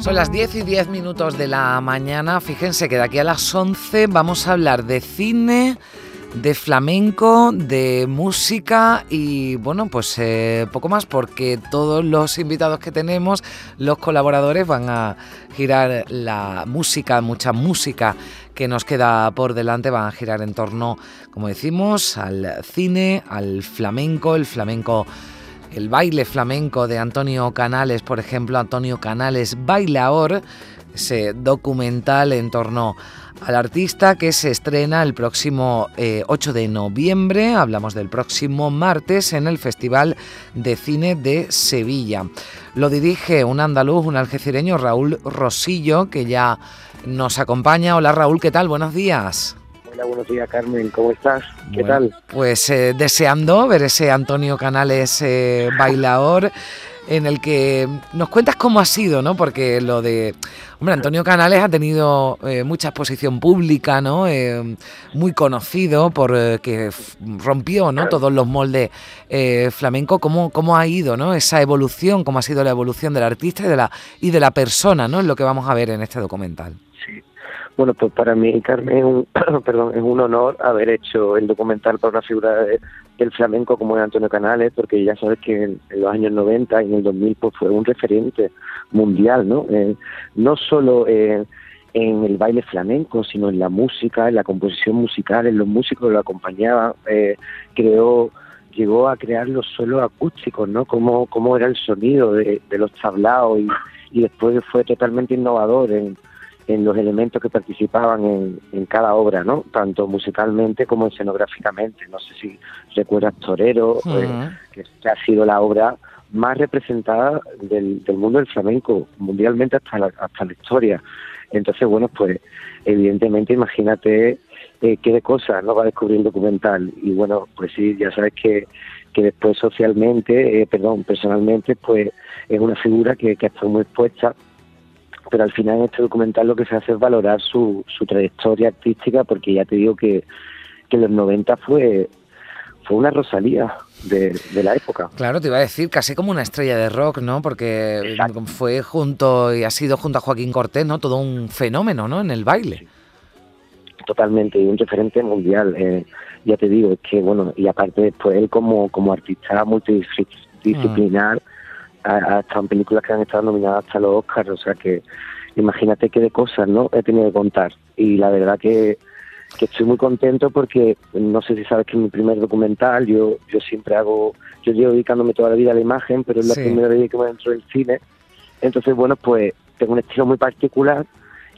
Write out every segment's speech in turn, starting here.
Son las 10 y 10 minutos de la mañana. Fíjense que de aquí a las 11 vamos a hablar de cine, de flamenco, de música y bueno, pues eh, poco más porque todos los invitados que tenemos, los colaboradores van a girar la música, mucha música que nos queda por delante, van a girar en torno, como decimos, al cine, al flamenco, el flamenco el baile flamenco de Antonio Canales, por ejemplo, Antonio Canales Bailaor, ese documental en torno al artista que se estrena el próximo 8 eh, de noviembre, hablamos del próximo martes, en el Festival de Cine de Sevilla. Lo dirige un andaluz, un algecireño, Raúl Rosillo, que ya nos acompaña. Hola Raúl, ¿qué tal? Buenos días buenos días Carmen, ¿cómo estás? ¿Qué tal? Pues eh, deseando ver ese Antonio Canales eh, bailador en el que nos cuentas cómo ha sido, ¿no? Porque lo de, hombre, Antonio Canales ha tenido eh, mucha exposición pública, ¿no? muy conocido por que rompió, ¿no? Todos los moldes flamenco. ¿Cómo, ¿Cómo ha ido, ¿no? Esa evolución, cómo ha sido la evolución del artista y de la y de la persona, ¿no? Es lo que vamos a ver en este documental. Bueno, pues para mí, Carmen, es un, perdón, es un honor haber hecho el documental para una figura del flamenco como es Antonio Canales, porque ya sabes que en, los años 90 y en el 2000 pues fue un referente mundial, ¿no? Eh, no solo en el baile flamenco, sino en la música, en la composición musical, en los músicos que lo acompañaban, eh, creó llegó a crear los suelos acústicos, ¿no? Cómo, cómo era el sonido de, los tablaos y, y después fue totalmente innovador en en los elementos que participaban en, en, cada obra, ¿no? Tanto musicalmente como escenográficamente. No sé si recuerdas Torero, eh, que, ha sido la obra más representada del, del, mundo del flamenco, mundialmente hasta la, hasta la historia. Entonces, bueno, pues evidentemente imagínate eh, qué de cosas no va a descubrir el documental. Y bueno, pues sí, ya sabes que, que después socialmente, eh, perdón, personalmente, pues es una figura que, que ha estado muy expuesta pero al final en este documental lo que se hace es valorar su, su trayectoria artística, porque ya te digo que, que los 90 fue, fue una Rosalía de, la época. Claro, te iba a decir, casi como una estrella de rock, ¿no? Porque fue junto, y ha sido junto a Joaquín Cortés, ¿no? Todo un fenómeno, ¿no? En el baile. Totalmente, y un referente mundial. Eh, ya te digo, es que, bueno, y aparte después él como, como artista multidisciplinar, ha, estado en películas que han estado nominadas hasta los Oscars, o sea que imagínate qué de cosas no he tenido que contar. Y la verdad que, que estoy muy contento porque no sé si sabes que es mi primer documental, yo, yo siempre hago, yo llevo dedicándome toda la vida a la imagen, pero es la primera vez que me entro del cine. Entonces, bueno, pues tengo un estilo muy particular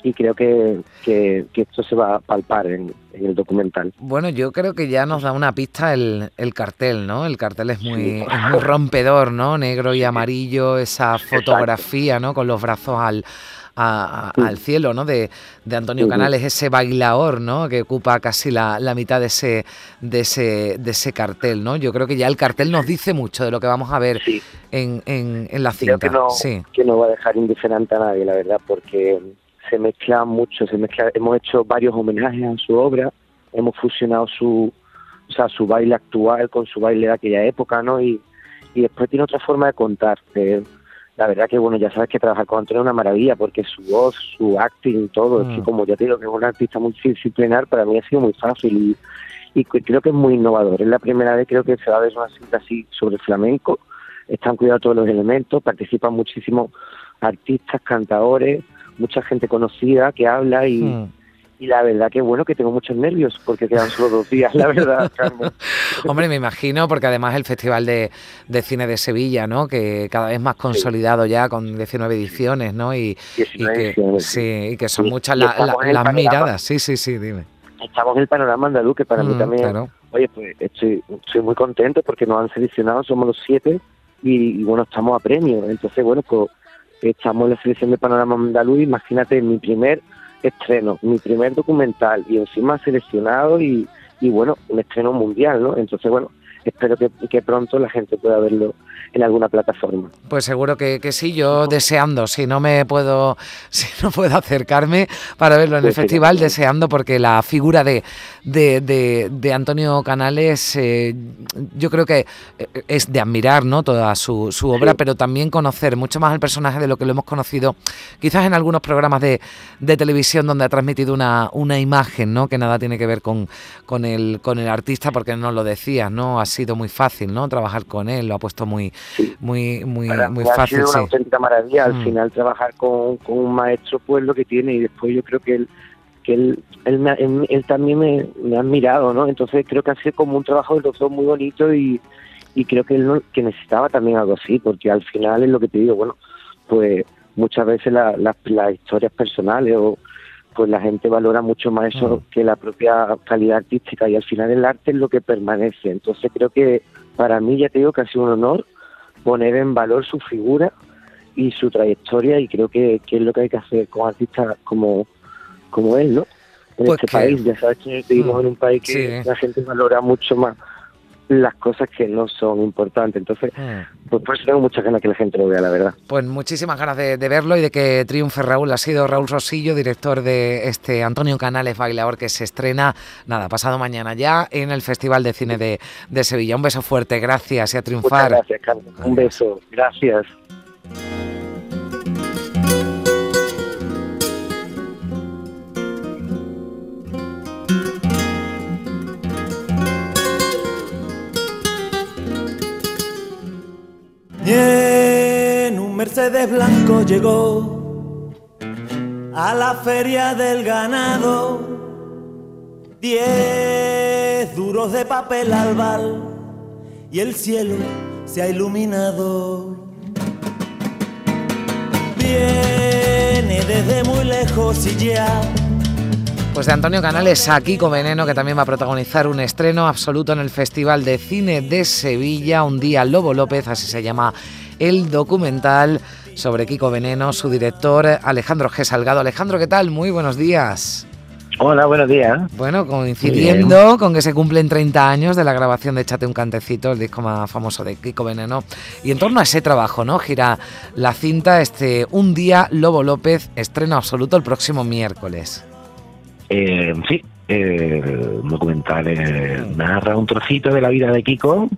y creo que, que, esto se va a palpar en, el documental. Bueno, yo creo que ya nos da una pista el, el cartel, ¿no? El cartel es muy, muy rompedor, ¿no? Negro y amarillo, esa fotografía, ¿no? Con los brazos al, al cielo, ¿no? De, de Antonio Canales, ese bailador, ¿no? Que ocupa casi la, la, mitad de ese, de ese, de ese cartel, ¿no? Yo creo que ya el cartel nos dice mucho de lo que vamos a ver en, en, en, la cinta. que no, sí. que no va a dejar indiferente a nadie, la verdad, porque se mezcla mucho, se mezcla, hemos hecho varios homenajes a su obra, hemos fusionado su, o sea, su baile actual con su baile de aquella época, ¿no? Y, y después tiene otra forma de contar. la verdad que, bueno, ya sabes que trabajar con Antonio es una maravilla porque su voz, su acting, todo, es que mm. como ya te digo que es un artista multidisciplinar, para mí ha sido muy fácil y, y creo que es muy innovador. Es la primera vez creo que se va a ver una cinta así sobre flamenco, están cuidados todos los elementos, participan muchísimos artistas, cantadores, mucha gente conocida que habla y, hmm. y la verdad que bueno que tengo muchos nervios porque quedan solo dos días, la verdad, Hombre, me imagino, porque además el Festival de, Cine de Sevilla, ¿no? Que cada vez más consolidado ya con 19 ediciones, ¿no? Y, que, sí, y que son muchas las miradas. Sí, sí, sí, dime. Estamos en el panorama andaluz, que para mí hmm, también... Oye, pues estoy, estoy muy contento porque nos han seleccionado, somos los siete y, bueno, estamos a premio. Entonces, bueno, pues estamos en la selección de Panorama Andaluz, imagínate mi primer estreno, mi primer documental y encima seleccionado y, y bueno, un estreno mundial, ¿no? Entonces, bueno, espero que, que pronto la gente pueda verlo en alguna plataforma. Pues seguro que, sí, yo deseando, si no me puedo, si no puedo acercarme para verlo en el pues festival, deseando porque la figura de, de, Antonio Canales eh, yo creo que eh, es de admirar ¿no? toda su, su obra, pero también conocer mucho más el personaje de lo que lo hemos conocido quizás en algunos programas de, televisión donde ha transmitido una, una imagen ¿no? que nada tiene que ver con, con, el, con el artista, porque no lo decías, ¿no? ha sido muy fácil ¿no? trabajar con él, lo ha puesto muy, muy, muy, muy fácil. Ha sido una auténtica maravilla al mm. final trabajar con, un maestro, pues lo que tiene, y después yo creo que él que él, él, también me, ha admirado, ¿no? Entonces creo que ha sido como un trabajo de los dos muy bonito y, y creo que él que necesitaba también algo así, porque al final es lo que te digo, bueno, pues muchas veces las historias personales o pues la gente valora mucho más eso mm. que la propia calidad artística y al final el arte es lo que permanece. Entonces creo que para mí ya te digo que ha sido un honor poner en valor su figura y su trayectoria y creo que, es lo que hay que hacer con artistas como, como él, ¿no? En pues este país, ya sabes que vivimos en un país que la gente valora mucho más las cosas que no son importantes. Entonces, mm. pues por eso tengo muchas ganas que la gente lo vea, la verdad. Pues muchísimas ganas de, verlo y de que triunfe Raúl. Ha sido Raúl Rosillo, director de este Antonio Canales Bailador, que se estrena, nada, pasado mañana ya en el Festival de Cine de, de Sevilla. Un beso fuerte, gracias y a triunfar. Muchas gracias, Carlos. Un beso, gracias. Mercedes blanco llegó a la feria del ganado. Diez duros de papel albal y el cielo se ha iluminado. Viene desde muy lejos y ya pues de Antonio Canales a Kiko Veneno, que también va a protagonizar un estreno absoluto en el Festival de Cine de Sevilla, un día Lobo López, así se llama el documental sobre Kiko Veneno, su director Alejandro G. Salgado. Alejandro, ¿qué tal? Muy buenos días. Hola, buenos días. Bueno, coincidiendo con que se cumplen 30 años de la grabación de Échate un cantecito, el disco más famoso de Kiko Veneno, y en torno a ese trabajo, ¿no? Gira la cinta este Un día Lobo López, estreno absoluto el próximo miércoles. Eh, sí, el documental eh, narra un trocito de la vida de Kiko,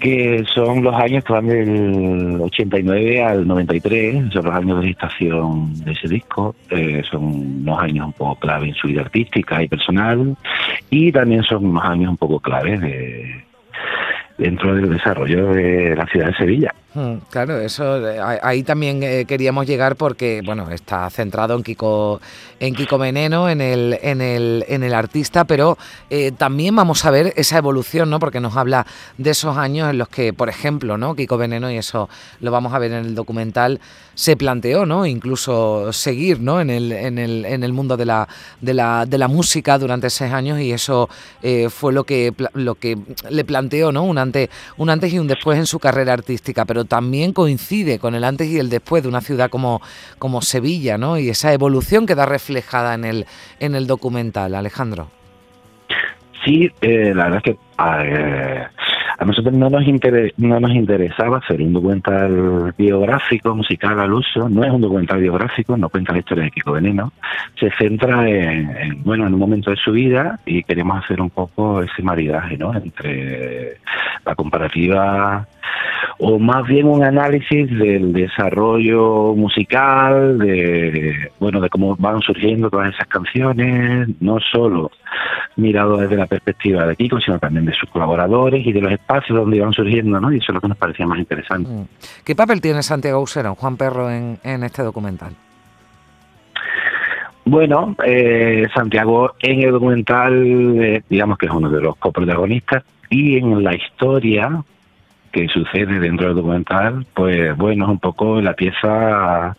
que son los años que van del 89 al 93, son los años de gestación de ese disco, eh, son unos años un poco clave en su vida artística y personal, y también son unos años un poco clave de, dentro del desarrollo de la ciudad de Sevilla. Hmm, claro, eso eh, ahí también eh, queríamos llegar porque bueno está centrado en Kiko en Kiko Veneno, en el en el en el artista, pero eh, también vamos a ver esa evolución, ¿no? Porque nos habla de esos años en los que, por ejemplo, ¿no? Kiko Veneno y eso lo vamos a ver en el documental se planteó, ¿no? Incluso seguir, ¿no? En el en el en el mundo de la de la de la música durante seis años y eso fue lo que lo que le planteó, ¿no? Un antes un antes y un después en su carrera artística, pero también coincide con el antes y el después de una ciudad como, como Sevilla, ¿no? Y esa evolución queda reflejada en el, en el documental, Alejandro. Sí, eh, la verdad es que a nosotros no nos, no nos interesaba hacer un documental biográfico, musical al uso, no es un documental biográfico, no cuenta la historia de Kiko Veneno, se centra en, bueno, en un momento de su vida y queremos hacer un poco ese maridaje, ¿no? Entre la comparativa o más bien un análisis del desarrollo musical, de bueno, de cómo van surgiendo todas esas canciones, no solo mirado desde la perspectiva de Kiko, sino también de sus colaboradores y de los espacios donde iban surgiendo, ¿no? Y eso es lo que nos parecía más interesante. Mm. ¿Qué papel tiene Santiago Usera, Juan Perro, en, este documental? Bueno, eh, Santiago en el documental, eh, digamos que es uno de los coprotagonistas, y en la historia que sucede dentro del documental, pues bueno, es un poco la pieza,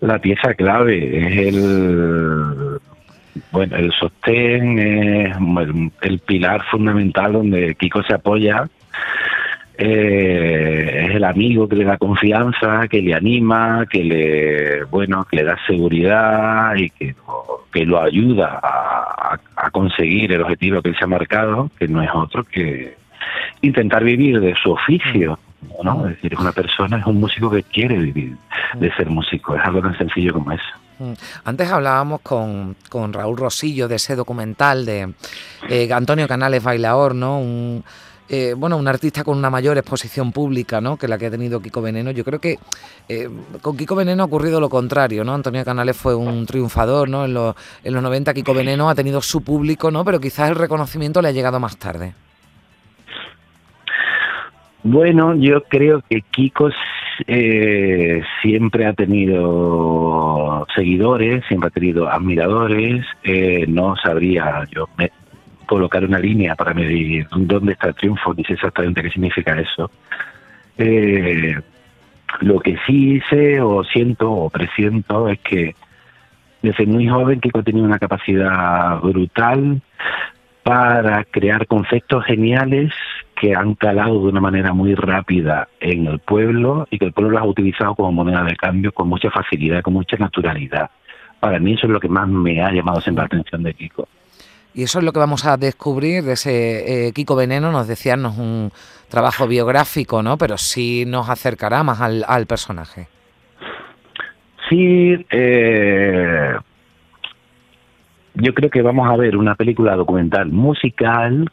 la pieza clave, es el bueno, el sostén es el, pilar fundamental donde Kiko se apoya. Eh, es el amigo que le da confianza, que le anima, que le, bueno, que le da seguridad y que, que lo ayuda a, a conseguir el objetivo que se ha marcado, que no es otro que intentar vivir de su oficio. ¿no? Es decir, es una persona, es un músico que quiere vivir de ser músico, es algo tan sencillo como eso. Mm. Antes hablábamos con, con Raúl Rosillo de ese documental de eh, Antonio Canales Bailaor, ¿no? Un, eh, bueno, un artista con una mayor exposición pública ¿no? que la que ha tenido Kiko Veneno. Yo creo que eh, con Kiko Veneno ha ocurrido lo contrario, ¿no? Antonio Canales fue un triunfador, ¿no? En los, en los 90 Kiko Veneno ha tenido su público, ¿no? Pero quizás el reconocimiento le ha llegado más tarde. Bueno, yo creo que Kiko eh, siempre ha tenido seguidores, siempre ha tenido admiradores. Eh, no sabría yo colocar una línea para medir dónde está el triunfo, ni sé exactamente qué significa eso. Eh, lo que sí sé o siento o presiento es que desde muy joven Kiko tenía una capacidad brutal para crear conceptos geniales que han calado de una manera muy rápida en el pueblo y que el pueblo los ha utilizado como moneda de cambio con mucha facilidad, con mucha naturalidad. Para mí eso es lo que más me ha llamado siempre la atención de Kiko. Y eso es lo que vamos a descubrir de ese eh, Kiko Veneno, nos decían, no es un trabajo biográfico, ¿no? Pero sí nos acercará más al, al personaje. Sí, eh, yo creo que vamos a ver una película documental musical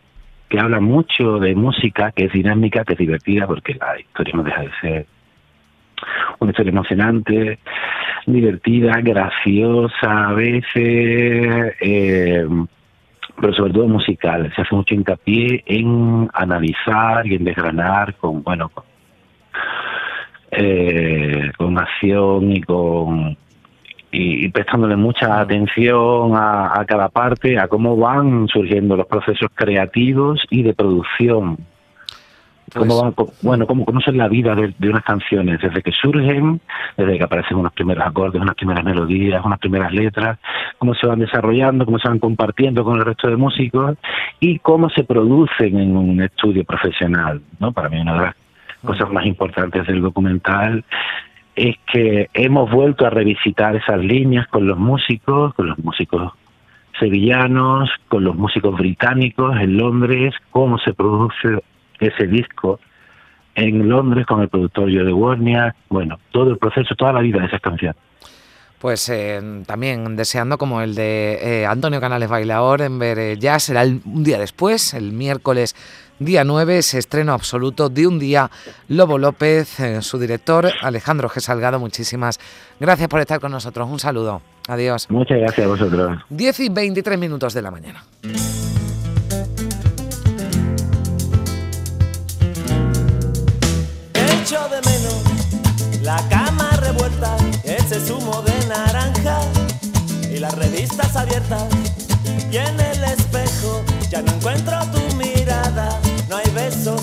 que habla mucho de música, que es dinámica, que es divertida, porque la historia no deja de ser una historia emocionante, divertida, graciosa a veces, eh, pero sobre todo musical. Se hace mucho hincapié en analizar y en desgranar con, bueno, con, eh, con acción y con y, prestándole mucha atención a, cada parte, a cómo van surgiendo los procesos creativos y de producción. Cómo pues bueno, cómo, cómo es la vida de, unas canciones, desde que surgen, desde que aparecen unos primeros acordes, unas primeras melodías, unas primeras letras, cómo se van desarrollando, cómo se van compartiendo con el resto de músicos y cómo se producen en un estudio profesional. ¿no? Para mí una de las cosas más importantes del documental es que hemos vuelto a revisitar esas líneas con los músicos, con los músicos sevillanos, con los músicos británicos en Londres, cómo se produce ese disco en Londres con el productor Joe de Warnia, bueno, todo el proceso, toda la vida de esas canciones. Pues eh, también deseando como el de eh, Antonio Canales Bailaor en ver eh, ya será un día después, el miércoles día 9, ese estreno absoluto de un día. Lobo López, su director, Alejandro G. Salgado, muchísimas gracias por estar con nosotros. Un saludo. Adiós. Muchas gracias a vosotros. 10 y 23 minutos de la mañana. Echo de menos la cama revuelta de naranja y las revistas abiertas. Y en el espejo ya no encuentro tu mirada. No hay besos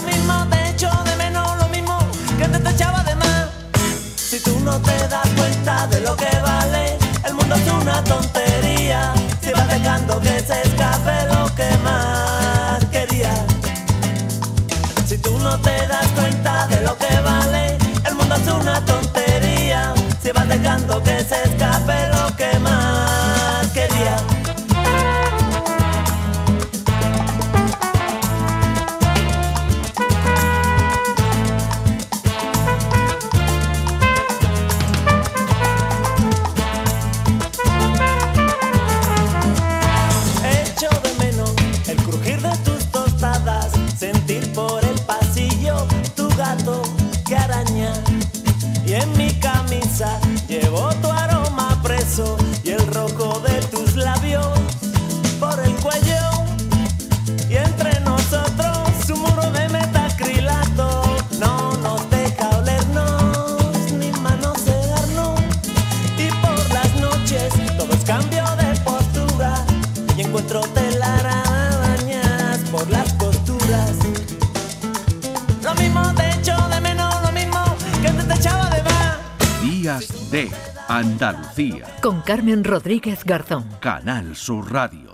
Lo mismo te echo de menos, lo mismo que te, te echaba de más. Si tú no te das cuenta de lo que vale, el mundo es una tontería. Si vas dejando que se escape Andalucía. Con Carmen Rodríguez Garzón. Canal Sur Radio.